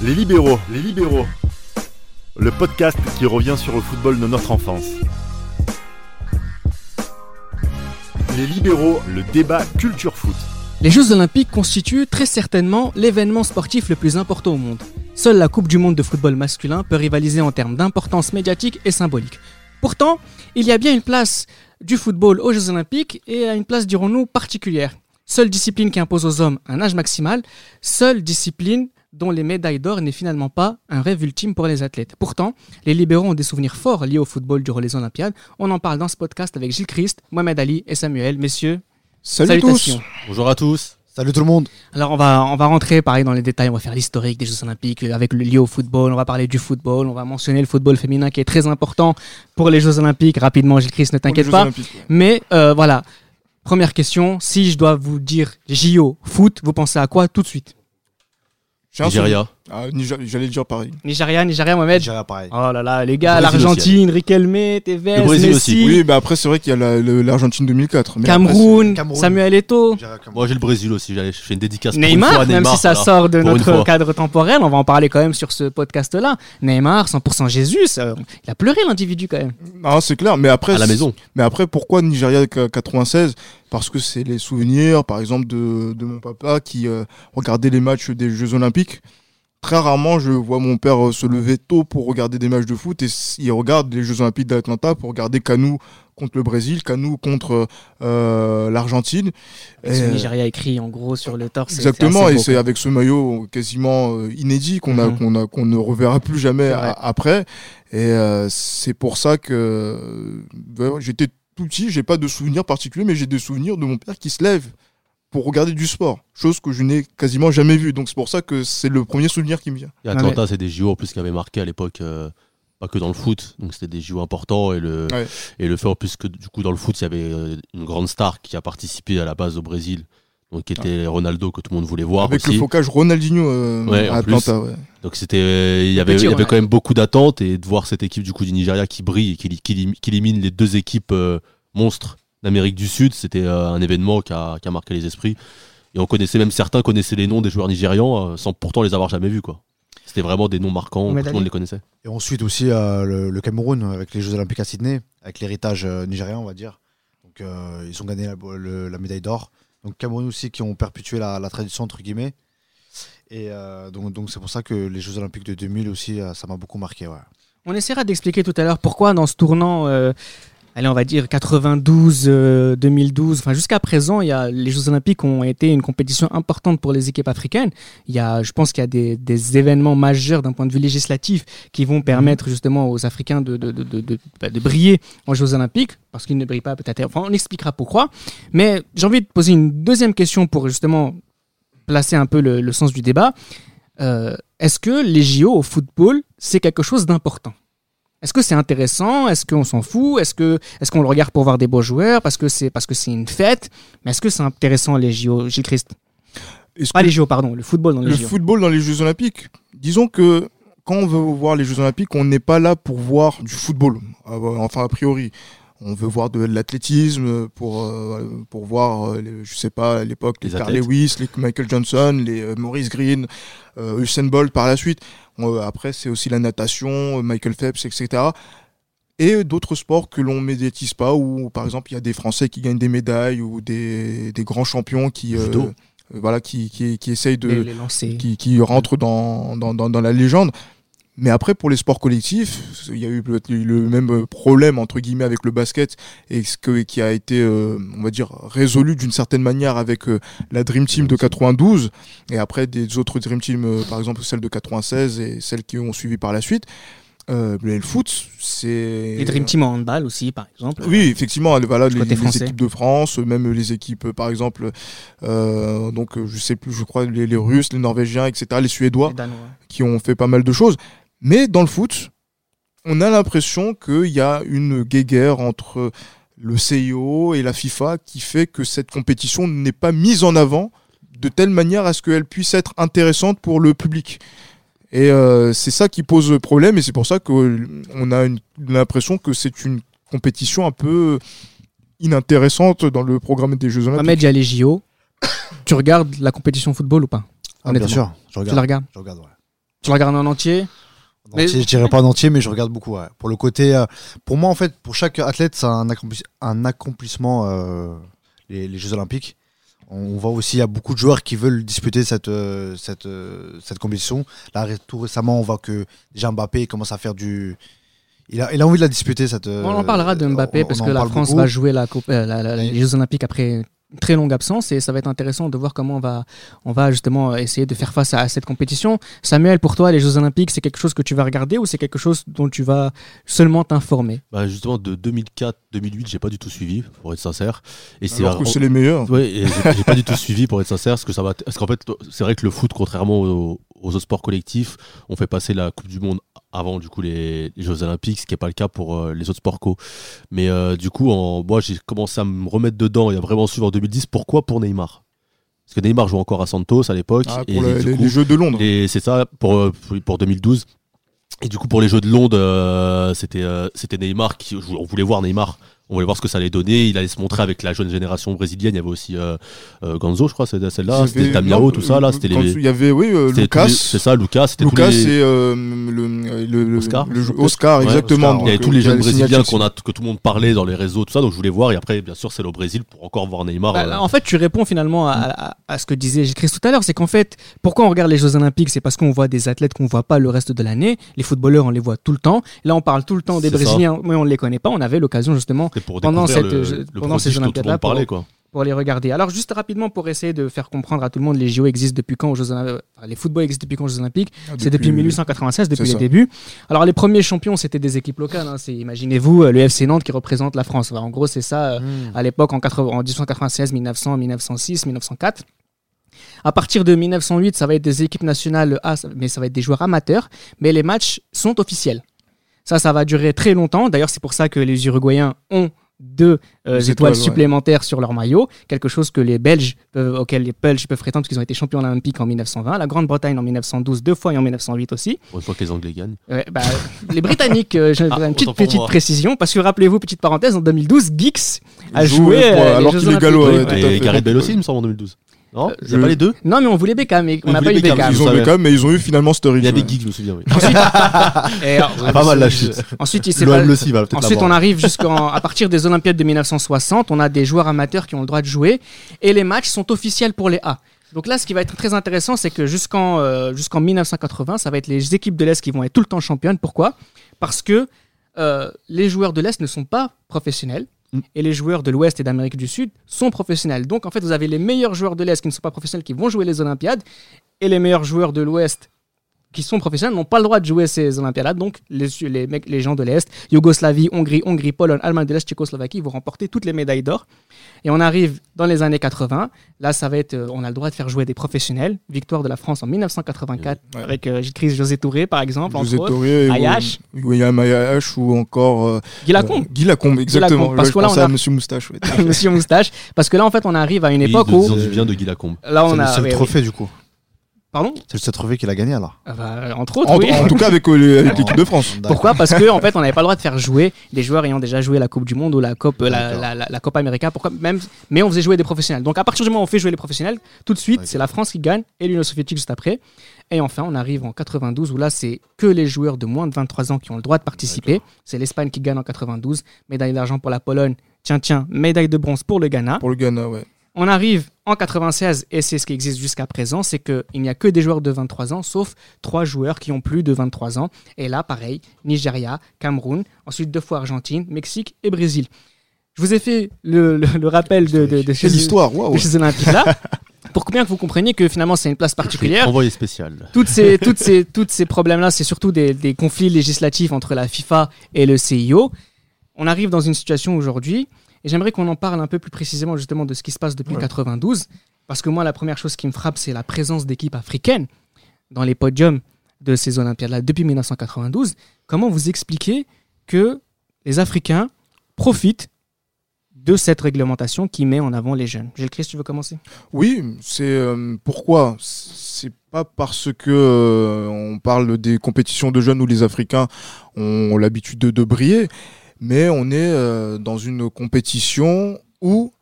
Les libéraux, les libéraux. Le podcast qui revient sur le football de notre enfance. Les libéraux, le débat culture foot. Les Jeux Olympiques constituent très certainement l'événement sportif le plus important au monde. Seule la Coupe du Monde de football masculin peut rivaliser en termes d'importance médiatique et symbolique. Pourtant, il y a bien une place du football aux Jeux Olympiques et une place, dirons-nous, particulière. Seule discipline qui impose aux hommes un âge maximal, seule discipline dont les médailles d'or n'est finalement pas un rêve ultime pour les athlètes. Pourtant, les libéraux ont des souvenirs forts liés au football durant les Olympiades. On en parle dans ce podcast avec Gilles Christ, Mohamed Ali et Samuel. Messieurs, Salut salutations. tous Bonjour à tous. Salut tout le monde Alors on va, on va rentrer pareil dans les détails, on va faire l'historique des Jeux Olympiques avec le lié au football, on va parler du football, on va mentionner le football féminin qui est très important pour les Jeux Olympiques. Rapidement, Gilles Christ, ne t'inquiète pas. Mais euh, voilà, première question, si je dois vous dire JO, foot, vous pensez à quoi tout de suite? Nigeria. Ah, J'allais dire pareil. Nigeria, Nigeria, Mohamed Nigeria pareil. Oh là là, les gars, l'Argentine, Riquelme, Tevez, Le Brésil Messi, aussi. Oui, mais après, c'est vrai qu'il y a la- l'Argentine 2004. mais Cameroun, après, Samuel Eto'o. Moi j'ai le Brésil aussi. J'allais- Je fais une dédicace. pour une Neymar, fois à même si ça sort de une notre cadre temporel, on va en parler quand même sur ce podcast-là. Neymar, 100% Jésus, ça- il a pleuré l'individu quand même. c'est- Non, c'est clair. Mais après, À la maison. Mais après, pourquoi Nigeria 96 Parce que c'est les souvenirs, par exemple, de, de mon papa qui euh, regardait les matchs des Jeux Olympiques. Très rarement, je vois mon père euh, se lever tôt pour regarder des matchs de foot et il regarde les Jeux Olympiques d'Atlanta pour regarder Canou contre le Brésil, Canou contre euh, l'Argentine. Et ce Et, euh, Nigeria écrit en gros sur le torse. Exactement, et c'est avec ce maillot quasiment euh, inédit qu'on a, Mhm. qu'on a, qu'on ne reverra plus jamais après. Et euh, c'est pour ça que euh, j'étais tout petit, j'ai pas de souvenirs particuliers, mais j'ai des souvenirs de mon père qui se lève pour regarder du sport, chose que je n'ai quasiment jamais vue. Donc c'est pour ça que c'est le premier souvenir qui me vient. Et Atlanta, c'est des JO en plus qui avaient marqué à l'époque, euh, pas que dans le foot. Donc c'était des JO importants et le Ouais. et le fait en plus que du coup dans le foot il y avait euh, une grande star qui a participé à la base au Brésil, donc qui était Ronaldo que tout le monde voulait voir avec aussi. le focage Ronaldinho euh, Ouais, à Atlanta. ouais. Donc c'était, il y avait, il y avait quand même beaucoup d'attentes et de voir cette équipe du coup du Nigeria qui brille et qui, qui, qui élimine les deux équipes euh, monstres d'Amérique du Sud, c'était euh, un événement qui a, qui a marqué les esprits. Et on connaissait même certains connaissaient les noms des joueurs nigérians euh, sans pourtant les avoir jamais vus quoi. C'était vraiment des noms marquants, tout le monde les connaissait. Et ensuite aussi euh, le, le Cameroun avec les Jeux Olympiques à Sydney, avec l'héritage euh, nigérien, on va dire. Donc euh, ils ont gagné la, le- la médaille d'or. Donc Cameroun aussi qui ont perpétué la, la tradition entre guillemets. Et euh, donc donc c'est pour ça que les Jeux Olympiques de 2000 aussi, euh, ça m'a beaucoup marqué. Ouais. On essaiera d'expliquer tout à l'heure pourquoi dans ce tournant, euh, allez on va dire 92, euh, 2012, enfin jusqu'à présent, il y a, les Jeux Olympiques ont été une compétition importante pour les équipes africaines. Il y a, je pense qu'il y a des, des événements majeurs d'un point de vue législatif qui vont permettre justement aux Africains de, de, de, de, de- bah, de briller en Jeux Olympiques, parce qu'ils ne brillent pas peut-être. Enfin, on expliquera pourquoi. Mais j'ai envie de poser une deuxième question pour justement placer un peu le, le sens du débat. Euh, Est-ce que les JO au football, c'est quelque chose d'important? Est-ce que c'est intéressant? Est-ce qu'on s'en fout? Est-ce que est-ce qu'on le regarde pour voir des beaux joueurs Parce que c'est parce que c'est une fête? Mais est-ce que c'est intéressant les JO, Gilles Christ? Pas les JO, pardon, le football dans les le JO. football dans les Jeux Olympiques. Disons que quand on veut voir les Jeux Olympiques, on n'est pas là pour voir du football. Euh, Enfin, a priori. On veut voir de l'athlétisme pour, euh, pour voir, euh, les- je sais pas, à l'époque, les, Les Carl. Lewis, les Michael Johnson, les euh, Maurice Green, euh, Usain Bolt par la suite. Euh, après, c'est aussi la natation, euh, Michael Phelps, etc. Et d'autres sports que l'on médiatise pas, où par exemple il y a des Français qui gagnent des médailles ou des, des grands champions qui, euh, euh, voilà, qui, qui, qui essayent de, les, les lancers. qui, qui rentre dans, dans, dans, dans la légende. Mais après, pour les sports collectifs, il y a eu le, le même problème, entre guillemets, avec le basket, et ce que, qui a été, euh, on va dire, résolu d'une certaine manière avec euh, la Dream Team de 92, et après des autres Dream Team, euh, par exemple celle de 96 et celles qui ont suivi par la suite. Euh, le foot, c'est... Les Dream Team en handball aussi, par exemple. Oui, effectivement, voilà, les, les équipes de France, même les équipes, par exemple, euh, donc je sais plus, je crois les, les Russes, les Norvégiens, etc., les Suédois, Les qui ont fait pas mal de choses. Mais dans le foot, on a l'impression qu'il y a une guéguerre entre le CIO et la FIFA qui fait que cette compétition n'est pas mise en avant de telle manière à ce qu'elle puisse être intéressante pour le public. Et euh, c'est ça qui pose problème et c'est pour ça qu'on a l'impression que c'est une compétition un peu inintéressante dans le programme des Jeux Olympiques. Mohamed, il y a les JO. tu regardes la compétition football ou pas Ah, bien sûr, je Tu la regarde. regardes Je regarde, ouais. Tu le regardes en entier En Mais- entier, je dirais pas en entier, mais je regarde beaucoup. ouais. Pour le côté, euh, pour moi en fait, pour chaque athlète, c'est un, accompli- un accomplissement euh, les, les Jeux Olympiques. On voit aussi, il y a beaucoup de joueurs qui veulent disputer cette euh, cette euh, cette compétition. Là, tout récemment, on voit que déjà Mbappé commence à faire du il a, il a envie de la disputer cette. On en parlera de Mbappé on- parce on que la France beaucoup. va jouer la coupe, la- la- Oui. les Jeux Olympiques après très longue absence et ça va être intéressant de voir comment on va, on va justement essayer de faire face à, à cette compétition. Samuel, pour toi, les Jeux Olympiques, c'est quelque chose que tu vas regarder ou c'est quelque chose dont tu vas seulement t'informer? Bah, justement, de 2004-2008, j'ai pas du tout suivi, pour être sincère. Et c'est Alors que c'est les meilleurs. J'ai j'ai pas du tout suivi pour être sincère, parce que ça va. Parce qu'en fait, c'est vrai que le foot, contrairement aux, aux autres sports collectifs, on fait passer la Coupe du Monde avant du coup les, les Jeux Olympiques, ce qui est pas le cas pour euh, les autres sports co. Mais euh, du coup, en, moi, j'ai commencé à me remettre dedans et à vraiment suivre en 2010. Pourquoi pour Neymar? Parce que Neymar joue encore à Santos à l'époque. Ah, et le- les, coup, les Jeux de Londres. et c'est ça pour, euh, pour- pour 2012. Et du coup, pour les Jeux de Londres, c'était euh, c'était Neymar qui. On voulait voir Neymar. On voulait voir ce que ça allait donner. Il allait se montrer avec la jeune génération brésilienne. Il y avait aussi euh, euh, Ganzo, je crois, y celle-là. C'était Tamiao, non, tout ça. Là, c'était les. Il y avait, oui, euh, c'était Lucas. C'est ça, Lucas. C'était tous Lucas, les- c'est euh, le, Oscar, le- Oscar, Ouais, exactement. Oscar, Il y avait tous les jeunes brésiliens qu'on a, que tout le monde parlait dans les réseaux, tout ça. Donc je voulais voir. Et après, bien sûr, c'est le Brésil pour encore voir Neymar. Bah, euh, En fait, tu réponds finalement à, à- à ce que disait Chris tout à l'heure. C'est qu'en fait, pourquoi on regarde les Jeux Olympiques? C'est parce qu'on voit des athlètes qu'on voit pas le reste de l'année. Les footballeurs, on les voit tout le temps. Là, on parle tout le temps des ça. Brésiliens, mais on ne les connaît pas. On avait l'occasion justement c'était pour pendant cette- le, je- le pendant ces Olympiades-là, pour- quoi. pour les regarder. Alors, juste rapidement pour essayer de faire comprendre à tout le monde, les JO existent depuis quand aux Jeux Olympiques Les footballs existent depuis quand aux Jeux Olympiques? Ah, C'est depuis 1896, depuis les ça. débuts. Alors, les premiers champions, c'était des équipes locales. hein. C'est, imaginez-vous, euh, le FC Nantes qui représente la France. Enfin, en gros, c'est ça. euh, Hmm. à l'époque en, 80 en 1896, 1900, 1906, 1904. À partir de 1908, ça va être des équipes nationales A, mais ça va être des joueurs amateurs, mais les matchs sont officiels. Ça, ça va durer très longtemps. D'ailleurs, c'est pour ça que les Uruguayens ont deux euh, étoiles étoiles, ouais. supplémentaires sur leur maillot, quelque chose que les Belges peuvent, auquel les Belges peuvent prétendre parce qu'ils ont été champions olympiques en 1920, la Grande-Bretagne en 1912 deux fois et en 1908 aussi. Une fois que les Anglais gagnent. Ouais, bah, les Britanniques, euh, j'ai Ah, une petite, précision, parce que rappelez-vous, petite parenthèse, en 2012, Giggs a joué ouais, pour- euh, les alors Jeux Ouais, ouais, ouais. tout à Et. Gareth Bale aussi, il me semble, en 2012. Non Euh, Il n'y a pas les deux Non, mais on voulait Beckham, mais on n'a pas eu Beckham. Ils ont. Beckham, mais ils ont eu finalement Sturridge. Il y avait ouais. Giggs, je me souviens. oui. Et, euh, Ah, pas mal la chute. ensuite, il s'est pas- aussi va Ensuite, on arrive jusqu'en à partir des Olympiades de 1960, on a des joueurs amateurs qui ont le droit de jouer et les matchs sont officiels pour les A. Donc là, ce qui va être très intéressant, c'est que jusqu'en euh, jusqu'en 1980, ça va être les équipes de l'Est qui vont être tout le temps championnes. Pourquoi? Parce que euh, les joueurs de l'Est ne sont pas professionnels. Mm. Et les joueurs de l'Ouest et d'Amérique du Sud sont professionnels. Donc en fait, vous avez les meilleurs joueurs de l'Est qui ne sont pas professionnels qui vont jouer les Olympiades et les meilleurs joueurs de l'Ouest qui sont professionnels n'ont pas le droit de jouer ces Olympiades-là. Donc, les, les, les gens de l'Est, Yougoslavie, Hongrie, Hongrie, Pologne, Allemagne de l'Est, Tchécoslovaquie, vont remporter toutes les médailles d'or. Et on arrive dans les années 80. Là, ça va être, euh, on a le droit de faire jouer des professionnels. Victoire de la France en 1984 Ouais. avec euh, Gilles José Touré, par exemple, José entre. Touré, et Ayache. William Ayache ou encore euh, Guy Lacombe, euh, Guy Lacombe, exactement. Lacombe, parce que là, on a- à Monsieur Moustache. ouais. Monsieur Moustache. Parce que là, en fait, on arrive à une époque où. disons du bien de Guy Lacombe. Là, C'est on le a. oui, oui. trophée du coup. Pardon C'est le seul trophée qu'il a gagné alors. Ah bah, Entre autres, En, oui. en tout cas avec, euh, avec l'équipe de France. Pourquoi? Parce que en fait, on n'avait pas le droit de faire jouer des joueurs ayant déjà joué la Coupe du Monde ou la Coupe, la, D'accord. la, la, la Copa América. Pourquoi? Même Mais on faisait jouer des professionnels. Donc à partir du moment où on fait jouer les professionnels, tout de suite, c'est la France qui gagne et l'Union soviétique juste après. Et enfin, on arrive en 92 où là, c'est que les joueurs de moins de 23 ans qui ont le droit de participer. C'est l'Espagne qui gagne en 92, médaille d'argent pour la Pologne. Tiens, tiens, médaille de bronze pour le Ghana. Pour le Ghana, ouais. On arrive en 96 et c'est ce qui existe jusqu'à présent, c'est qu'il n'y a que des joueurs de 23 ans, sauf trois joueurs qui ont plus de 23 ans. Et là, pareil, Nigeria, Cameroun, ensuite deux fois Argentine, Mexique et Brésil. Je vous ai fait le, le- le rappel de, de, de C'est ces, l'histoire, de ces Olympiques-là, pour bien que vous compreniez que finalement c'est une place particulière. Envoyé spécial. Toutes ces, toutes ces, toutes ces problèmes-là, c'est surtout des, des conflits législatifs entre la FIFA et le CIO. On arrive dans une situation aujourd'hui, et j'aimerais qu'on en parle un peu plus précisément justement de ce qui se passe depuis Ouais. 92, parce que moi, la première chose qui me frappe, c'est la présence d'équipes africaines dans les podiums de ces Olympiades-là depuis 1992. Comment vous expliquez que les Africains profitent de cette réglementation qui met en avant les jeunes? Gilles Christ, tu veux commencer? Oui, c'est euh, pourquoi? C'est pas parce que euh, on parle des compétitions de jeunes où les Africains ont l'habitude de, de briller, mais on est euh, dans une compétition où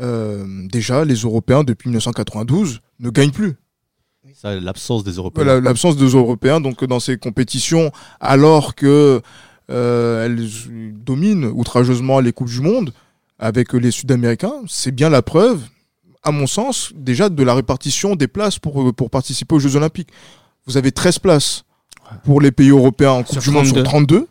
euh, déjà les Européens depuis 1992 ne gagnent plus. Ça, l'absence des Européens. L'absence des Européens donc dans ces compétitions, alors que euh, elles dominent outrageusement les coupes du monde avec les Sud-Américains, c'est bien la preuve, à mon sens, déjà de la répartition des places pour pour participer aux Jeux Olympiques. Vous avez 13 places pour les pays européens en Coupe Sur du Monde sur 32,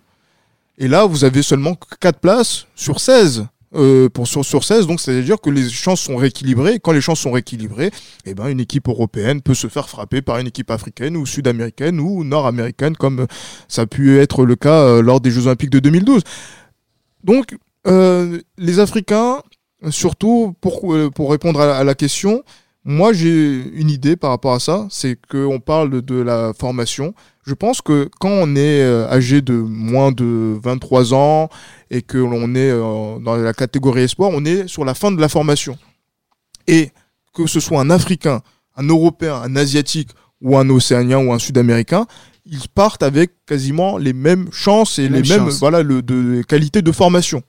et là vous avez seulement 4 places sur 16. euh, pour sur, sur 16, donc c'est-à-dire que les chances sont rééquilibrées. Quand les chances sont rééquilibrées, eh ben, une équipe européenne peut se faire frapper par une équipe africaine ou sud-américaine ou nord-américaine, comme ça a pu être le cas euh, lors des Jeux Olympiques de 2012. Donc, euh, les Africains, surtout pour, euh, pour répondre à la, question, moi j'ai une idée par rapport à ça, c'est qu'on parle de la formation. Je pense que quand on est euh, âgé de moins de 23 ans et que l'on est euh, dans la catégorie espoir, on est sur la fin de la formation. Et que ce soit un Africain, un Européen, un Asiatique ou un Océanien ou un Sud-Américain, ils partent avec quasiment les mêmes chances et Les les, mêmes mêmes chances. voilà le, de qualités de formation.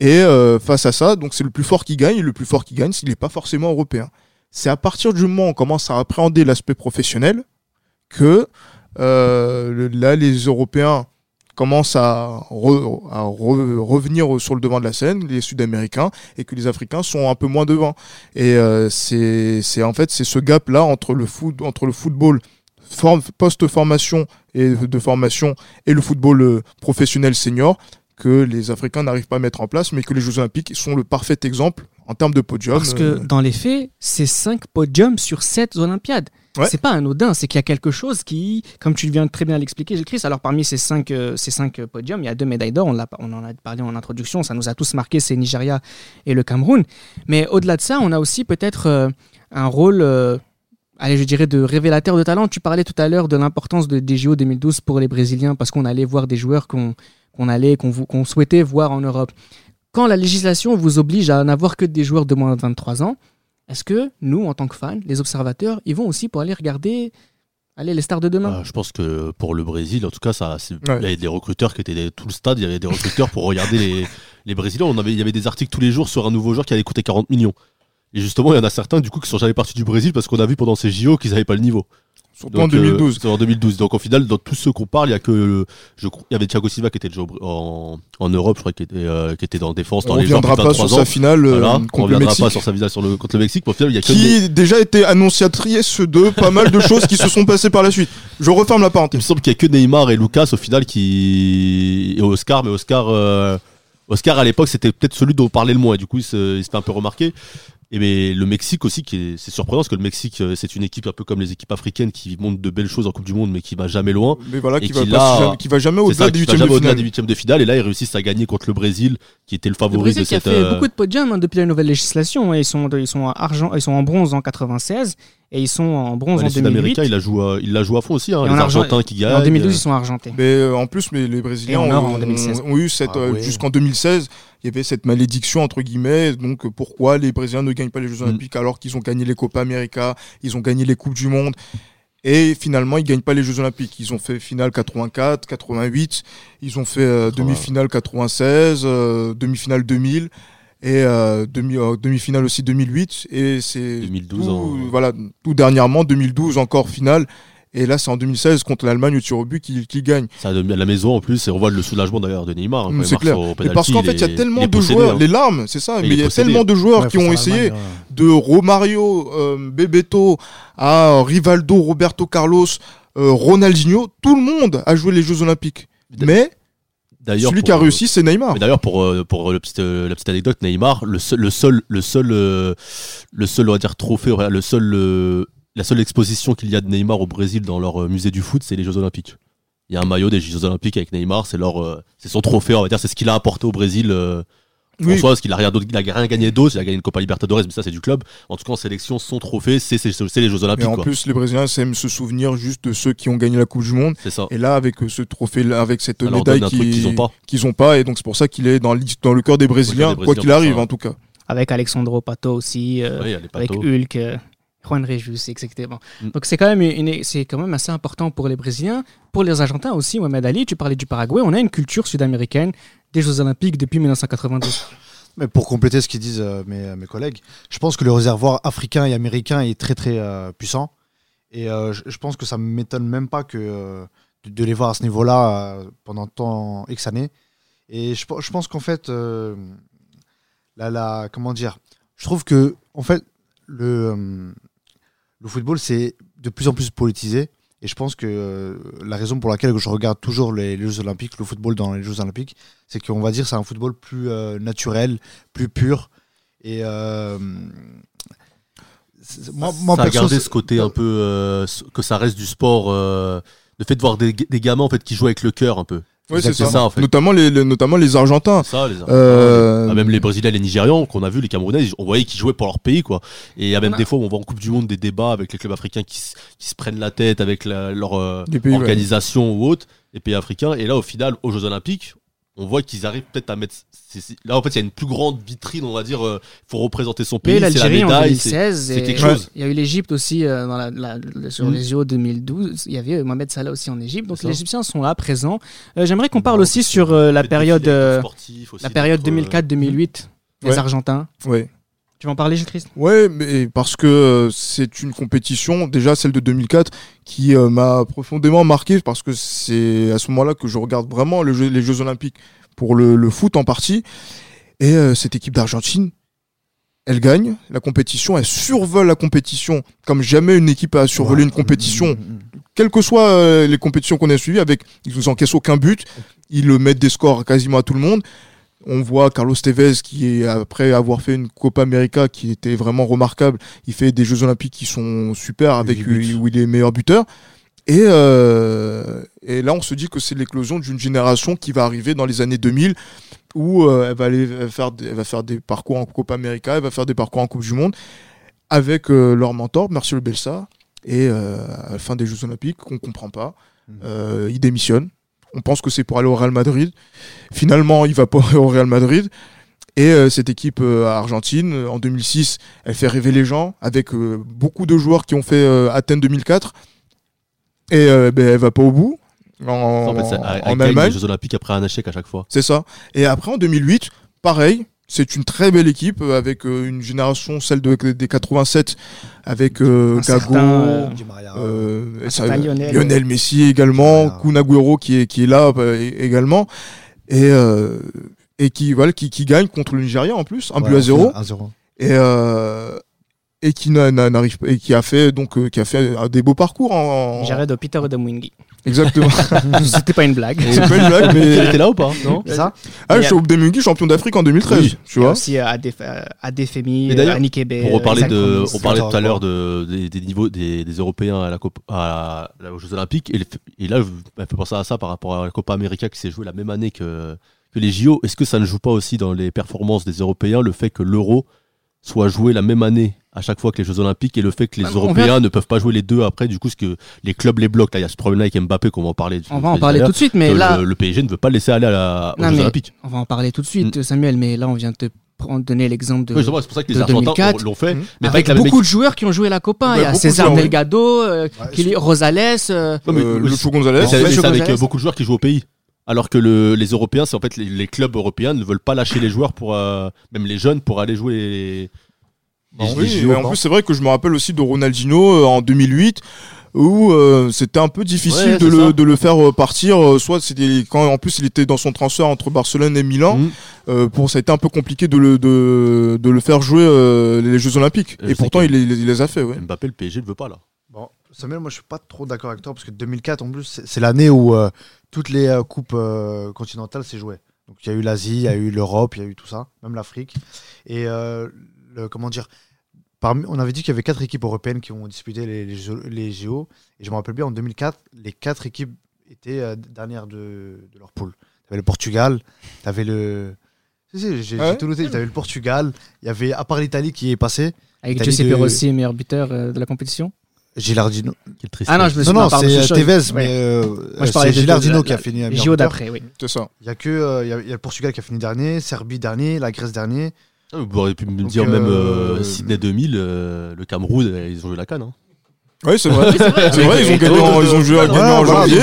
Et euh, face à ça, donc c'est le plus fort qui gagne. Et le plus fort qui gagne, s'il n'est pas forcément européen. C'est à partir du moment où on commence à appréhender l'aspect professionnel que euh, là les Européens commencent à, re- à re- revenir sur le devant de la scène, les Sud-Américains, et que les Africains sont un peu moins devant. Et euh, c'est en fait c'est ce gap là entre le football form- post-formation et de formation et le football euh, professionnel senior que les Africains n'arrivent pas à mettre en place, mais que les Jeux Olympiques sont le parfait exemple en termes de podium. Parce que Euh, dans les faits, c'est 5 podiums sur 7 Olympiades. Ouais. C'est pas anodin, c'est qu'il y a quelque chose qui, comme tu viens de très bien l'expliquer, Chris, alors parmi ces 5 ces cinq euh, podiums, il y a deux médailles d'or, on, on en a parlé en introduction, ça nous a tous marqué, c'est Nigeria et le Cameroun. Mais au-delà de ça, on a aussi peut-être euh, un rôle, euh, allez, je dirais, de révélateur de talent. Tu parlais tout à l'heure de l'importance de, des JO 2012 pour les Brésiliens, parce qu'on allait voir des joueurs qu'on qu'on allait, qu'on souhaitait voir en Europe. Quand la législation vous oblige à n'avoir que des joueurs de moins de 23 ans, est-ce que nous, en tant que fans, les observateurs, ils vont aussi pour aller regarder allez, les stars de demain? Euh, je pense que pour le Brésil, en tout cas, ça, Ouais. il y avait des recruteurs qui étaient des- tout le stade. Il y avait des recruteurs pour regarder les, les Brésiliens. On avait, il y avait des articles tous les jours sur un nouveau joueur qui allait coûter 40 millions. Et justement, il y en a certains du coup qui sont jamais partis du Brésil parce qu'on a vu pendant ces JO qu'ils n'avaient pas le niveau. Surtout en Donc, euh, 2012. c'est en 2012. Donc au final, dans tous ceux qu'on parle, il y a que le- je, crois- il y avait Thiago Silva qui était déjà en, en Europe, je crois, qui était, euh, qui était dans défense. On dans les gens reviendra de pas sur 23 sa finale euh, on contre le Mexique. pas sur sa visage sur le, contre le Mexique. Au final, il y a des- qui déjà été annonciatrice de pas mal de choses qui se sont passées par la suite. Je referme la Il parenthèse. me semble qu'il y a que Neymar et Lucas au final qui et Oscar, mais Oscar, euh, Oscar à l'époque c'était peut-être celui dont on parlait le moins. Et du coup, il se, il se fait un peu remarquer. Et mais le Mexique aussi, qui est, c'est surprenant parce que le Mexique, euh, c'est une équipe un peu comme les équipes africaines qui montrent de belles choses en Coupe du Monde, mais qui va jamais loin. Mais voilà, Et qui va, jamais- qui va jamais C'est au-delà ça, des huitièmes de des huitièmes de finale. Et là, ils réussissent à gagner contre le Brésil, qui était le Le favori Brésil de qui a cette. fait euh, beaucoup de podiums hein, depuis la nouvelle législation. hein. Ils sont, ils, sont en argent, ils sont en bronze en 96 et ils sont en bronze ouais, en les 2008. Sud-Américains, il la joue, à- il la joue à fond aussi. Hein, les en argent- Argentins qui Et gagnent. en 2012, euh, ils sont argentés. Mais euh, en plus, mais les Brésiliens ont, or en 2016. ont- ont eu cette Ah euh, jusqu'en 2016, il y avait cette malédiction entre guillemets. Donc euh, pourquoi les Brésiliens ne gagnent pas les Jeux Mm. Olympiques alors qu'ils ont gagné les Copa América, ils ont gagné les coupes du monde et finalement ils gagnent pas les Jeux Olympiques. Ils ont fait finale 84, 88, ils ont fait euh, demi-finale 96, euh, demi-finale 2000 et euh, demi euh, demi-finale aussi 2008 et c'est 2012 tout, en- voilà tout dernièrement 2012 encore finale et là c'est en 2016 contre l'Allemagne au tir au but qui, qui gagne. Ça, à la maison en plus, et on voit le soulagement d'ailleurs de Neymar. hein, Mm, c'est clair. parce qu'en fait, il y a tellement de possédé, joueurs, hein. les larmes, c'est ça, Il mais il y a possédé. tellement de joueurs Ouais, qui ont essayé, ouais. de Romario, euh, Bebeto à Rivaldo, Roberto Carlos, euh, Ronaldinho, tout le monde a joué les Jeux Olympiques. Mais D'ailleurs, celui qui a euh, réussi, c'est Neymar. Mais d'ailleurs, pour, euh, pour le petit, euh, la petite anecdote, Neymar, le seul, le seul, le seul, euh, le seul, on va dire, trophée, le seul, euh, la seule exposition qu'il y a de Neymar au Brésil dans leur euh, musée du foot, c'est les Jeux Olympiques. Il y a un maillot des Jeux Olympiques avec Neymar, c'est leur, euh, c'est son trophée, on va dire, c'est ce qu'il a apporté au Brésil. En Oui. soi, parce qu'il a rien d'autre, il a rien gagné d'autre, il a gagné une Copa Libertadores, mais ça c'est du club. En tout cas, en sélection, son trophée, c'est, c'est, c'est les Jeux Olympiques, en quoi. plus, les Brésiliens aiment se souvenir juste de ceux qui ont gagné la Coupe du Monde. C'est ça. Et là, avec euh, ce trophée-là, avec cette leur médaille donne un truc qui- qu'ils ont pas. qu'ils ont pas, et donc c'est pour ça qu'il est dans, le cœur des Brésiliens, des quoi qu'il arrive ça. en tout cas. Avec Alexandro Pato aussi, euh, Oui, avec. Hulk, euh, Juan Rejus, etc. Bon. Mm. Donc c'est quand, même une- c'est quand même assez important pour les Brésiliens. Pour les Argentins aussi, Mohamed Ali, tu parlais du Paraguay, on a une culture sud-américaine des Jeux Olympiques depuis 1992. Mais pour compléter ce qu'ils disent euh, mes, mes collègues, je pense que le réservoir africain et américain est très très euh, puissant. Et euh, je, pense que ça m'étonne même pas que euh, de, les voir à ce niveau-là euh, pendant tant X années. Et je, pe- je pense qu'en fait, euh, la, comment dire, je trouve que en fait le euh, le football c'est de plus en plus politisé. Et je pense que euh, la raison pour laquelle je regarde toujours les, les Jeux Olympiques, le football dans les Jeux Olympiques, c'est qu'on va dire c'est un football plus euh, naturel, plus pur. Et euh, c'est- moi, moi ça a gardé ce côté un peu euh, que ça reste du sport. le fait de voir des, des gamins en fait qui jouent avec le cœur un peu. Ouais, c'est ça. ça, en fait. Notamment les, les- notamment les Argentins. Ça, les Euh, Ah, même les Brésiliens, les Nigérians qu'on a vu, les Camerounais, on voyait qu'ils jouaient pour leur pays quoi. Et il y a même des fois où on voit en Coupe du Monde des débats avec les clubs africains qui, se- qui se prennent la tête avec la- leur euh, ouais. organisation ou autre, les pays africains. Et là, au final, aux Jeux Olympiques, on voit qu'ils arrivent peut-être à mettre. c'est- c'est- Là, en fait, il y a une plus grande vitrine, on va dire. Il faut représenter son pays, c'est la l'Algérie en médaille. c'est- 2016. c'est et quelque chose. Il y a eu l'Égypte aussi euh, dans la, la- la- sur Mm. les JO 2012. Il y avait Mohamed Salah aussi en Égypte. Donc les Égyptiens sont là, présents. Euh, J'aimerais qu'on parle Maroc aussi sur euh, la période, euh, aussi la période d'être, euh, 2004-2008 des Ouais. Argentins. Ouais. Tu vas en parler, Gilles-Christ Ouais, mais parce que euh, c'est une compétition, déjà celle de 2004, qui euh, m'a profondément marqué parce que c'est à ce moment-là que je regarde vraiment le jeu- les Jeux Olympiques pour le, le foot en partie. Et euh, cette équipe d'Argentine, elle gagne la compétition, elle survole la compétition comme jamais une équipe a survolé une compétition, Mm, mm, mm. quelles que soient euh, les compétitions qu'on a suivies, avec ils nous encaissent aucun but, ils le mettent des scores quasiment à tout le monde. On voit Carlos Tevez qui est après avoir fait une Copa América qui était vraiment remarquable, il fait des Jeux Olympiques qui sont super avec où il est meilleur buteur. Et, euh, et là, on se dit que c'est l'éclosion d'une génération qui va arriver dans les années 2000 où euh, elle, va aller faire des, elle va faire des parcours en Copa América, elle va faire des parcours en Coupe du Monde avec euh, leur mentor, Marcelo Belsa. Et à la fin des Jeux Olympiques, on comprend pas. Euh, il démissionne. On pense que c'est pour aller au Real Madrid. Finalement, il va pas au Real Madrid. Et euh, cette équipe euh, argentine, euh, en 2006, elle fait rêver les gens avec euh, beaucoup de joueurs qui ont fait Athènes 2004. Et ben, elle va pas au bout. En, En en gagne Allemagne. les Jeux Olympiques après un échec à chaque fois. C'est ça. Et après, en 2008, pareil. C'est une très belle équipe euh, avec euh, une génération, celle de, des 87, avec euh, Gago, euh, euh, certain Lionel. Lionel Messi également, Voilà. Kun Agüero qui est, qui est là également, et, euh, et qui, voilà, qui, qui gagne contre le Nigeria en plus, un but Ouais, à zéro, 1-0. et, euh, et qui n'a- n'a- n'arrive pas- et qui a fait donc qui a fait des beaux parcours en, en- Jared Peter Odamwingi. Exactement. C'était pas une blague. C'est pas une blague, mais était là ou pas Non C'est ça ah, je a- suis Demungi, champion d'Afrique en 2013, Oui. tu vois. aussi euh, Adefemi, Et d'ailleurs, Annie Kebe, Pour reparler de, on parlait tout à l'heure de, des, des niveaux des, des Européens à la Copa, à la- aux Jeux Olympiques et, le et là, elle fait penser à ça par rapport à la Copa América qui s'est jouée la même année que, que les JO. Est-ce que ça ne joue pas aussi dans les performances des Européens le fait que l'Euro soit joué la même année à chaque fois que les Jeux Olympiques et le fait que les Ah, on Européens ne peuvent pas jouer les deux après du coup ce que les clubs les bloquent là il y a ce problème là avec Mbappé qu'on va en parler On va en parler tout de suite, mais que là, le, le PSG ne veut pas le laisser aller à la, aux Non, Jeux mais- Olympiques on va en parler tout de suite, Samuel, mais là, on vient de te prendre- donner l'exemple de. Oui, c'est pour ça que les Argentins 2004. l'ont fait Mhm. mais avec avec la même beaucoup de joueurs qui ont joué la Copa. Il y a César joueurs. Delgado, euh, Ouais, Kili- Rosales. euh, Non, mais- Euh, Lucho Gonzalez. C'est avec euh, beaucoup de joueurs qui jouent au pays. Alors que le- les Européens, c'est en fait les, les clubs européens ne veulent pas lâcher les joueurs pour euh, même les jeunes pour aller jouer les. Oui, les JO, mais en plus, c'est vrai que je me rappelle aussi de Ronaldinho euh, en 2008 où euh, c'était un peu difficile Ouais, de, le, ça. de le faire euh, partir. euh, soit c'était quand en plus il était dans son transfert entre Barcelone et Milan. Euh, pour ça a été un peu compliqué de le de, de le faire jouer euh, les Jeux Olympiques. Et pourtant il, les- il les a fait. Ouais. Mbappé, le PSG ne veut pas là. Bon, Samuel, moi je suis pas trop d'accord avec toi parce que 2004 en plus c'est c'est l'année où euh, toutes les euh, coupes euh, continentales s'est jouées. Donc il y a eu l'Asie, il y a eu l'Europe, il y a eu tout ça, même l'Afrique. Et euh, le, comment dire parmi, On avait dit qu'il y avait quatre équipes européennes qui ont disputé les, les, Jeux- les JO. Et je me rappelle bien en 2004, les quatre équipes étaient euh, dernières de, de leur poule. Tu avais le Portugal, tu avais le. Si, si, j'ai Ouais. tout noté. Tu avais le Portugal, il y avait à part l'Italie qui est passé, avec Giuseppe de- Rossi, meilleur buteur euh, de la compétition. Gilardino. Quelle tristesse. Ah non, je me suis Non, non, c'est je euh, Tevez, ouais. mais euh, Moi, je parlais de- Gilardino de- qui a la- fini JO d'après, oui. C'est ça. Il y a que euh, il y a, il y a le Portugal qui a fini dernier, Serbie dernier, la Grèce dernier. Ah, Vous auriez pu me Donc, dire même euh, euh, Sydney 2000, euh, le Cameroun, ils ont joué la canne. Hein. Oui, c'est vrai. C'est vrai, ils ont Et gagné en, d'autres, ils ont joué à gagner en janvier.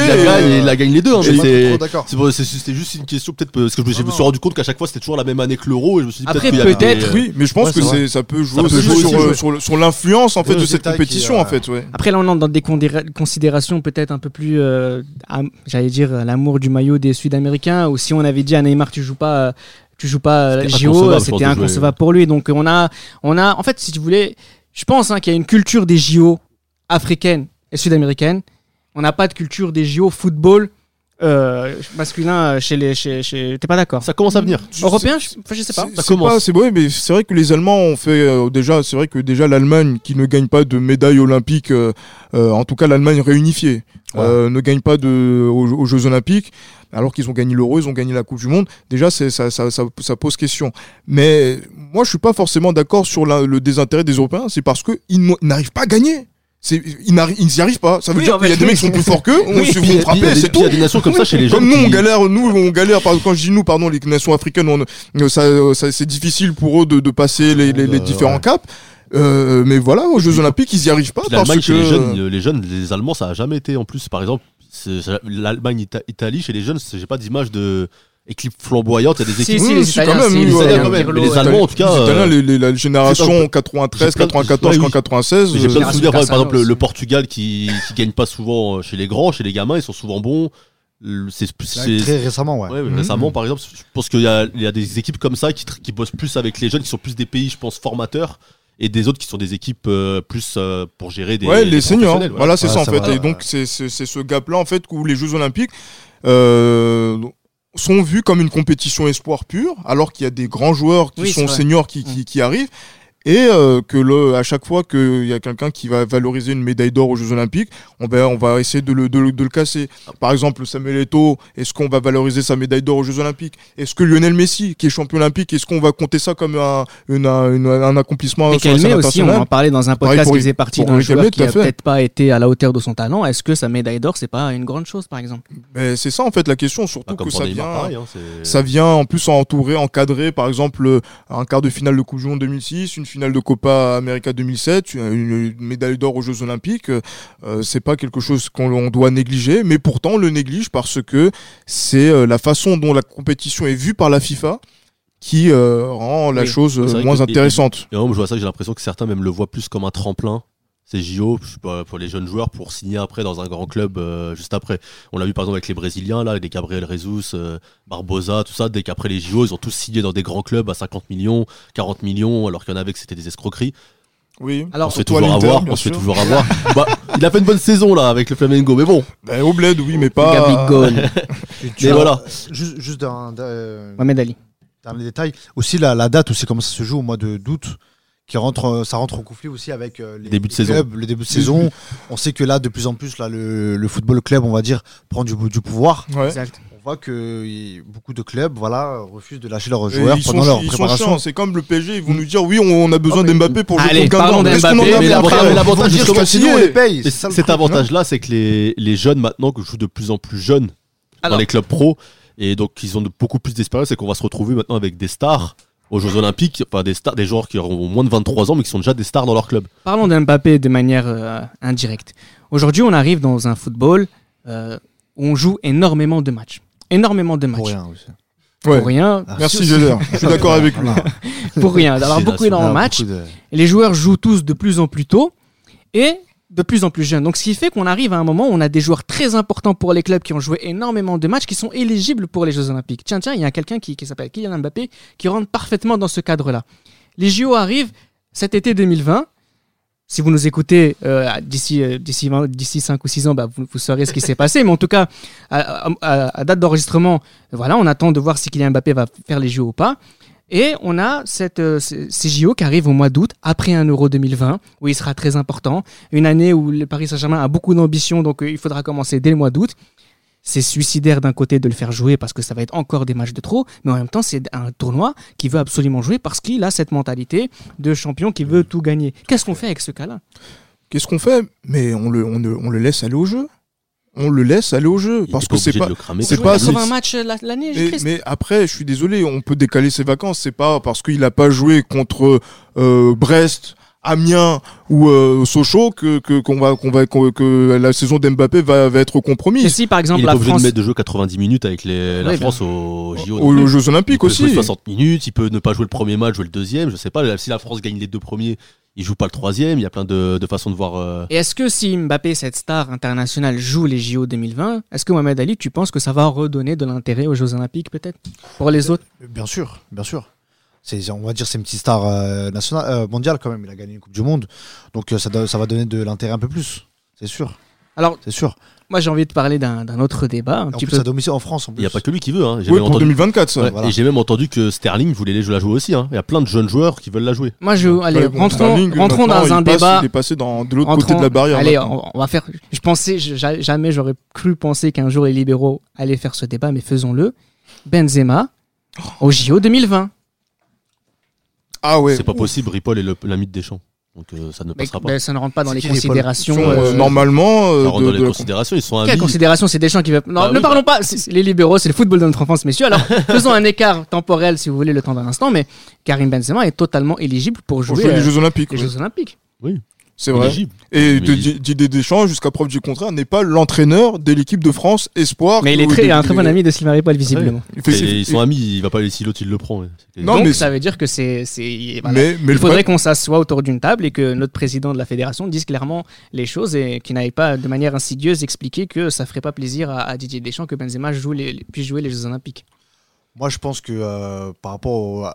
Il la gagne les deux. hein, C'était juste une question peut-être parce que je me, suis rendu compte qu'à chaque fois c'était toujours la même année que l'euro et je me suis dit Après, peut-être peut-être, Oui, mais je pense que ça peut jouer sur, l'influence en fait de cette compétition en fait, ouais. Après, là, on entre dans des considérations peut-être un peu plus, j'allais dire, l'amour du maillot des Sud-Américains. Ou si on avait dit à Neymar, tu joues pas, tu joues pas euh, C'était JO, c'était inconcevable pour lui. Donc, on a, on a, en fait, si tu voulais, je pense hein, qu'il y a une culture des JO africaine et sud-américaine. On n'a pas de culture des JO football euh, masculin chez les, chez, chez... T'es pas d'accord? Ça commence à venir. Européen, je, enfin, je sais pas. C'est- Ça commence. C'est vrai, mais c'est vrai que les Allemands ont fait euh, déjà. C'est vrai que déjà l'Allemagne, qui ne gagne pas de médaille olympique, euh, euh, en tout cas l'Allemagne réunifiée, Ouais. euh, ne gagne pas de aux, aux Jeux Olympiques, alors qu'ils ont gagné l'Euro, ils ont gagné la Coupe du Monde. Déjà, c'est ça, ça, ça, ça pose question. Mais moi, je suis pas forcément d'accord sur la- le désintérêt des Européens. C'est parce que ils n'ont- n'arrivent pas à gagner. C'est- Ils n'y arrivent pas. Ça veut Oui, dire qu'il y a des mecs qui sont plus forts qu'eux. On Oui. se a frapper, c'est il y a tout. des nations comme ça chez les jeunes. Comme nous, on galère, nous, on galère. Par, quand je dis nous, pardon, les nations africaines, on, ça, ça- c'est difficile pour eux de, de passer les, les- les différents ouais. caps. Euh, mais voilà, aux Jeux Olympiques, ils y arrivent pas parce que. chez les jeunes, les jeunes, les Allemands, ça a jamais été en plus. Par exemple, l'Allemagne, Ita- Italie, chez les jeunes, j'ai pas d'image de équipe flamboyante. Il y a des Si, équipes. si, Oui, les si, quand même, si, oui, les ouais, Italiens, quand même. Pirlo, Mais les euh, Allemands, en tout cas, les Italiens, euh, les- les- la génération j'ai plein- 93, j'ai plein de- 94, ouais, oui. 96. J'ai plein de Génération souvenirs, par exemple, le, aussi. le Portugal qui, qui gagne pas souvent euh, chez les grands, chez les gamins, ils sont souvent bons. C'est Très récemment, ouais. Ouais, Mhm. récemment, par exemple, je pense qu'il y, a- il y a des équipes comme ça qui, qui bossent plus avec les jeunes, qui sont plus des pays, je pense, formateurs, et des autres qui sont des équipes euh, plus euh, pour gérer des. ouais, des les seniors. Voilà, c'est Ouais, ça en ça fait. va. Et donc, c'est ce gap-là en fait où les Jeux Olympiques euh, sont vus comme une compétition espoir pure, alors qu'il y a des grands joueurs qui Oui, sont seniors qui, qui, qui arrivent. Et euh, que le, à chaque fois qu'il y a quelqu'un qui va valoriser une médaille d'or aux Jeux Olympiques, on va, on va essayer de le, de, le- de le casser. Par exemple, Samuel Eto'o, est-ce qu'on va valoriser sa médaille d'or aux Jeux Olympiques? Est-ce que Lionel Messi, qui est champion olympique, est-ce qu'on va compter ça comme un, une- un, une- un accomplissement Et sur la scène Kelme aussi, on en parlait dans un podcast pour- qui faisait partie d'un joueur qui tout à a fait. peut-être pas été à la hauteur de son talent. Est-ce que sa médaille d'or, c'est pas une grande chose, par exemple? Mais c'est ça en fait la question, surtout comme que ça vient, pareil, hein, ça vient en plus entourer, encadrer par exemple un quart de finale de Coupe du Monde 2006, une finale de Copa América 2007, une, médaille d'or aux Jeux Olympiques. euh, c'est pas quelque chose qu'on on doit négliger, mais pourtant on le néglige parce que c'est euh, la façon dont la compétition est vue par la FIFA qui euh, rend la Oui. chose moins que- et- intéressante. Et je vois ça, j'ai l'impression que certains même le voient plus comme un tremplin. Ces JO je sais pas, pour les jeunes joueurs pour signer après dans un grand club euh, juste après. On l'a vu par exemple avec les Brésiliens, là, les Gabriel Jesus, euh, Barbosa, tout ça. Dès qu'après les JO, ils ont tous signé dans des grands clubs à 50 millions, 40 millions, alors qu'il y en avait que c'était des escroqueries. Oui. Alors, on se fait toujours avoir, on se fait sûr. toujours avoir. bah, il a fait une bonne saison là avec le Flamengo, mais bon. Ben, au bled, oui, mais pas. Mais voilà. Juste, juste d'un- euh, Mohamed Ali. dans les détails. Aussi la, la date aussi comment ça se joue au mois de d'août. Qui rentre, euh, ça rentre en conflit aussi avec euh, les Début de les saison. clubs, le début de saison. On sait que là, de plus en plus, là, le, le football club, on va dire, prend du, du pouvoir. Ouais. Exact. On voit que y- beaucoup de clubs, voilà, refusent de lâcher leurs joueurs ils sont, pendant leur chi- ils sont préparation. c'est comme le PSG, ils vont nous dire oui, on, on a besoin Ah, d'Mbappé pour jouer contre parlons d'Mbappé, mais l'avantage- sinon, on les paye. C'est cet avantage-là, c'est que les, les jeunes maintenant que jouent de plus en plus jeunes Alors. dans les clubs pro, et donc ils ont de, beaucoup plus d'expérience et qu'on va se retrouver maintenant avec des stars aux Jeux Olympiques, enfin des stars, des joueurs qui auront moins de 23 ans mais qui sont déjà des stars dans leur club. Parlons d'Mbappé de manière euh, indirecte. Aujourd'hui, on arrive dans un football euh, où on joue énormément de matchs. Énormément de matchs. Pour rien aussi. Ouais. Pour rien. Ah, Merci Géder, je suis d'accord avec lui. Pour rien. Alors, beaucoup énormément de Voilà, matchs. de- les joueurs jouent tous de plus en plus tôt et de plus en plus jeunes. Donc, ce qui fait qu'on arrive à un moment où on a des joueurs très importants pour les clubs qui ont joué énormément de matchs qui sont éligibles pour les Jeux Olympiques. Tiens, tiens, il y a quelqu'un qui, s'appelle Kylian Mbappé qui rentre parfaitement dans ce cadre-là. Les JO arrivent cet été 2020. Si vous nous écoutez euh, d'ici euh, d'ici 20 d'ici 5 ou 6 ans, bah, vous, saurez ce qui s'est passé. Mais en tout cas, à, à- à date d'enregistrement, voilà, on attend de voir si Kylian Mbappé va faire les JO ou pas. Et on a euh, ces ces JO qui arrivent au mois d'août, après un Euro 2020, où il sera très important. Une année où le Paris Saint-Germain a beaucoup d'ambition, donc euh, il faudra commencer dès le mois d'août. C'est suicidaire d'un côté de le faire jouer parce que ça va être encore des matchs de trop, mais en même temps, c'est un tournoi qui veut absolument jouer parce qu'il a cette mentalité de champion qui veut tout gagner. Qu'est-ce qu'on fait avec ce cas-là? Qu'est-ce qu'on fait? Mais on le, on, le, on le laisse aller au jeu. On le laisse aller au jeu. Il Parce que c'est pas. c'est pas- 80 c'est- matchs la- l'année, Mais, mais après, je suis désolé, on peut décaler ses vacances. C'est pas parce qu'il a pas joué contre euh, Brest Amiens ou euh, Sochaux que que qu'on va qu'on va que la saison d'Mbappé va, va être Mais compromise si par Il exemple est la pas obligé France. de mettre de jeu 90 minutes avec les, la France au JO. aux, aux Jeux Il Olympiques peut jouer aussi. 60 minutes, il peut ne pas jouer le premier match, jouer le deuxième. Je sais pas, si la France gagne les deux premiers, il joue pas le troisième. Il y a plein de, de façons de voir. euh, Et est-ce que si Mbappé, cette star internationale, joue les JO 2020, est-ce que Mohamed Ali, tu penses que ça va redonner de l'intérêt aux Jeux Olympiques peut-être Pour les autres? Bien sûr, bien sûr. C'est, on va dire c'est une petite star euh, nationale, euh, mondiale quand même. Il a gagné une Coupe du Monde. Donc euh, ça, do- ça va donner de l'intérêt un peu plus. C'est sûr. Alors, C'est sûr. Moi j'ai envie de parler d'un d'un autre débat, un En petit plus, peu à domicile en France. En Il plus. n'y a pas que lui qui veut. Hein. J'ai Oui, même pour entendu- 2024 ça. Ouais, voilà. Et j'ai même entendu que Sterling voulait les- la jouer aussi. hein. Il y a plein de jeunes joueurs qui veulent la jouer. Moi, je, allez, Ouais, bon, rentrons, Sterling, rentrons maintenant, dans un il passe- débat. Il est passé dans, de l'autre côté de la barrière. Allez, maintenant. on, on va faire. Je pensais, je- ja- jamais j'aurais cru penser qu'un jour les libéraux allaient faire ce débat, mais faisons-le. Benzema au JO 2020. Ah ouais. C'est pas possible. Ripoll est le- l'ami de Deschamps. Donc euh, ça ne Mais, passera pas. ben, ça ne rentre pas dans les considérations. Ils sont, euh, euh, normalement euh, Ça rentre de- dans les de considérations. Ils sont amis. Quelle considération C'est Deschamps qui veut. Non, Bah ne oui, parlons pas. c'est- les libéraux, c'est le football de notre enfance, messieurs. Alors, faisons un écart temporel, si vous voulez, le temps d'un instant. Mais Karim Benzema est totalement éligible pour pour jouer, jouer les Jeux Olympiques. les ouais. Jeux Olympiques. C'est vrai. Éligible. Et de-. Didier Deschamps, jusqu'à preuve du contraire, n'est pas l'entraîneur de l'équipe de France Espoir. Mais il est très, de- un très bon ami de Sylvain Ripoll, visiblement. Il fait- Et ils sont amis. Il va pas si l'autre il le prend. Non, Donc, mais- ça veut dire que c'est. c'est- voilà. Mais, mais Il faudrait qu'on s'assoie autour d'une table et que notre président de la fédération dise clairement les choses et qu'il n'aille pas de manière insidieuse expliquer que ça ferait pas plaisir à, à Didier Deschamps que Benzema joue les, les- puisse jouer les Jeux Olympiques. Moi, je pense que euh, par rapport au-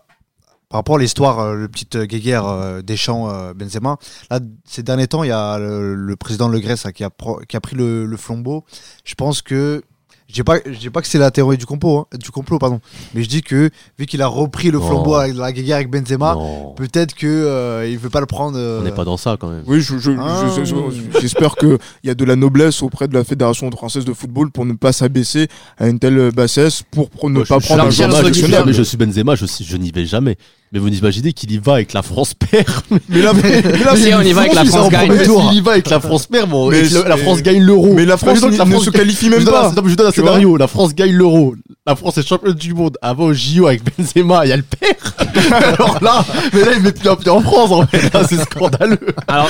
par rapport à l'histoire, euh, le petit euh, guéguerre euh, Deschamps euh, Benzema, là, ces derniers temps, il y a le, président Le là, qui, a qui a pris le flambeau. Je pense que je dis pas, je dis pas que c'est la théorie du complot, hein, du complot, pardon, mais je dis que vu qu'il a repris le Non. flambeau avec la guéguerre avec Benzema, Non, peut-être que euh, il veut pas le prendre. euh, on n'est pas dans ça quand même. Oui, je- je- Ah. je- je- j'espère qu'il y a de la noblesse auprès de la Fédération française de football pour ne pas s'abaisser à une telle bassesse, pour, pour ne Moi, pas je, prendre un je, chers joueur Benzema, je, jamais- je suis Benzema, je, suis- je n'y vais jamais. Mais vous imaginez qu'il y va avec la France père. Mais là, mais là, Si, on y va avec la France gagne. Il y va avec la France père, bon, Mais la France gagne l'euro. Mais la France la ne France se gagne- qualifie même pas. non, mais je donne un scénario. La France gagne l'euro. La France est championne du monde. Avant au JO avec Benzema, il y a le père. Alors là, mais là, il met plus un pied en France, en fait. Là, C'est scandaleux. Alors,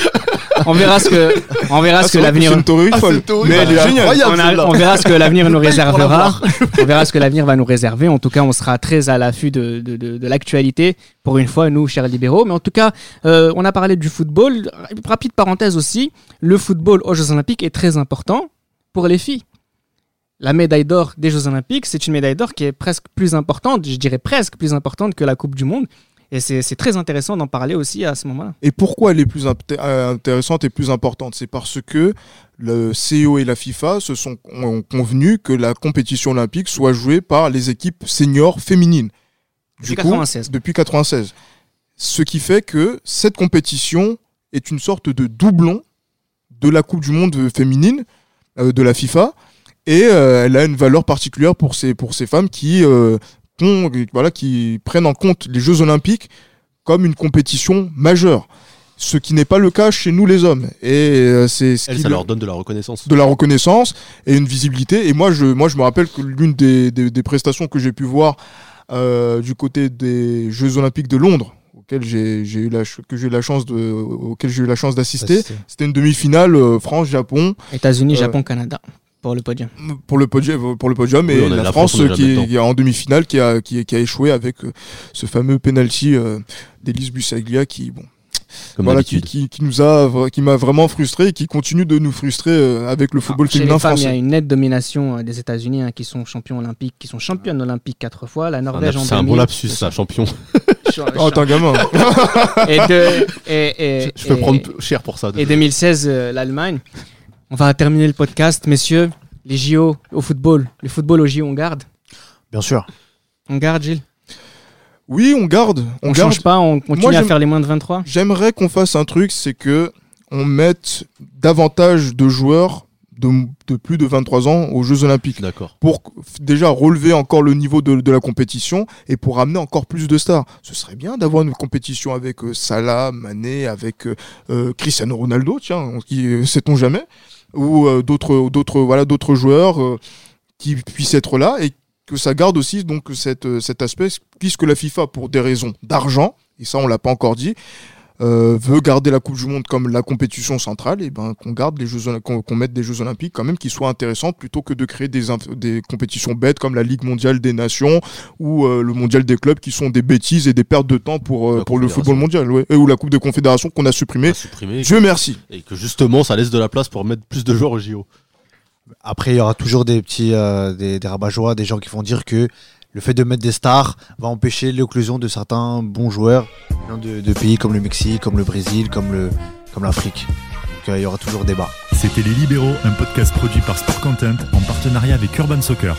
on verra ce que, on verra Ah, ce que l'avenir. c'est une Ah, folle. Mais elle est voilà. géniale. Incroyable. On, verra ce que l'avenir nous réservera. on verra ce que l'avenir va nous réserver. En tout cas, on sera très à l'affût de- de l'actualité pour une fois, nous, chers libéraux. Mais en tout cas, euh, on a parlé du football. Rapide parenthèse aussi, le football aux Jeux Olympiques est très important pour les filles. La médaille d'or des Jeux Olympiques, c'est une médaille d'or qui est presque plus importante, je dirais presque plus importante que la Coupe du Monde. Et c'est très intéressant d'en parler aussi à ce moment-là. Et pourquoi elle est plus euh, intéressante et plus importante? C'est parce que le CEO et la FIFA se sont ont convenu que la compétition olympique soit jouée par les équipes seniors féminines. Depuis 96. Depuis 96. Ce qui fait que cette compétition est une sorte de doublon de la Coupe du Monde féminine euh, de la FIFA et euh, elle a une valeur particulière pour ces, pour ces femmes qui, euh, ont- voilà, qui prennent en compte les Jeux Olympiques comme une compétition majeure. Ce qui n'est pas le cas chez nous les hommes. Et euh, c'est ce Elle, qui ça le- leur donne de la reconnaissance. de la reconnaissance et une visibilité. Et moi, je, moi, je me rappelle que l'une des, des, des prestations que j'ai pu voir euh, du côté des Jeux Olympiques de Londres, auxquels j'ai j'ai eu la ch- que j'ai eu la chance de, auxquels j'ai eu la chance d'assister, c'était une demi-finale euh, France-Japon États-Unis, Euh, Japon, Canada pour le podium. pour le podium, pour le podium Oui, et la, la France, France, qui, est, dedans. qui est en demi-finale qui a, qui, qui a échoué avec euh, ce fameux penalty euh, d'Elise Bussaglia qui, bon, Comme voilà, qui, d'habitude. qui, qui nous a, qui m'a vraiment frustré et qui continue de nous frustrer euh, avec le football Alors, chez féminin les femmes, il y a une nette domination euh, des États-Unis hein, qui sont champions olympiques, qui sont championnes olympiques quatre fois. La Norvège en C'est un 2000, bon lapsus, ça, champion. Cha- Oh, t'es un gamin. et, de- et, et- Je peux et- prendre cher pour ça. et 2016, euh, l'Allemagne. On va terminer le podcast, messieurs. Les JO au football. Le football au JO, on garde? Bien sûr. On garde, Gilles? Oui, on garde. On, On, garde. change pas, on continue Moi, à faire les moins de 23. J'aimerais qu'on fasse un truc, c'est que on mette davantage de joueurs de, de plus de 23 ans aux Jeux Olympiques D'accord. pour déjà relever encore le niveau de, de la compétition et pour amener encore plus de stars. Ce serait bien d'avoir une compétition avec euh, Salah, Mané, avec euh, euh, Cristiano Ronaldo, tiens, on- qui sait-on jamais, ou euh, d'autres d'autres voilà d'autres joueurs euh, qui puissent être là et que ça garde aussi donc cette, euh, cet aspect puisque la FIFA pour des raisons d'argent et ça on l'a pas encore dit euh, veut garder la Coupe du Monde comme la compétition centrale, et ben qu'on garde les Jeux qu'on mette des Jeux Olympiques quand même qui soient intéressants plutôt que de créer des, des compétitions bêtes comme la Ligue mondiale des nations ou euh, le mondial des clubs qui sont des bêtises et des pertes de temps pour, euh, pour le football mondial, ouais. Et ou la Coupe des confédérations qu'on a supprimée. à supprimer Dieu merci. et que justement ça laisse de la place pour mettre plus de joueurs au JO. Après, il y aura toujours des petits euh, des, des rabat-joie, des gens qui vont dire que le fait de mettre des stars va empêcher l'éclosion de certains bons joueurs de pays comme le Mexique, comme le Brésil, comme le comme l'Afrique. Donc euh, il y aura toujours débat. C'était Les Libéraux, un podcast produit par Sport Content en partenariat avec Urban Soccer.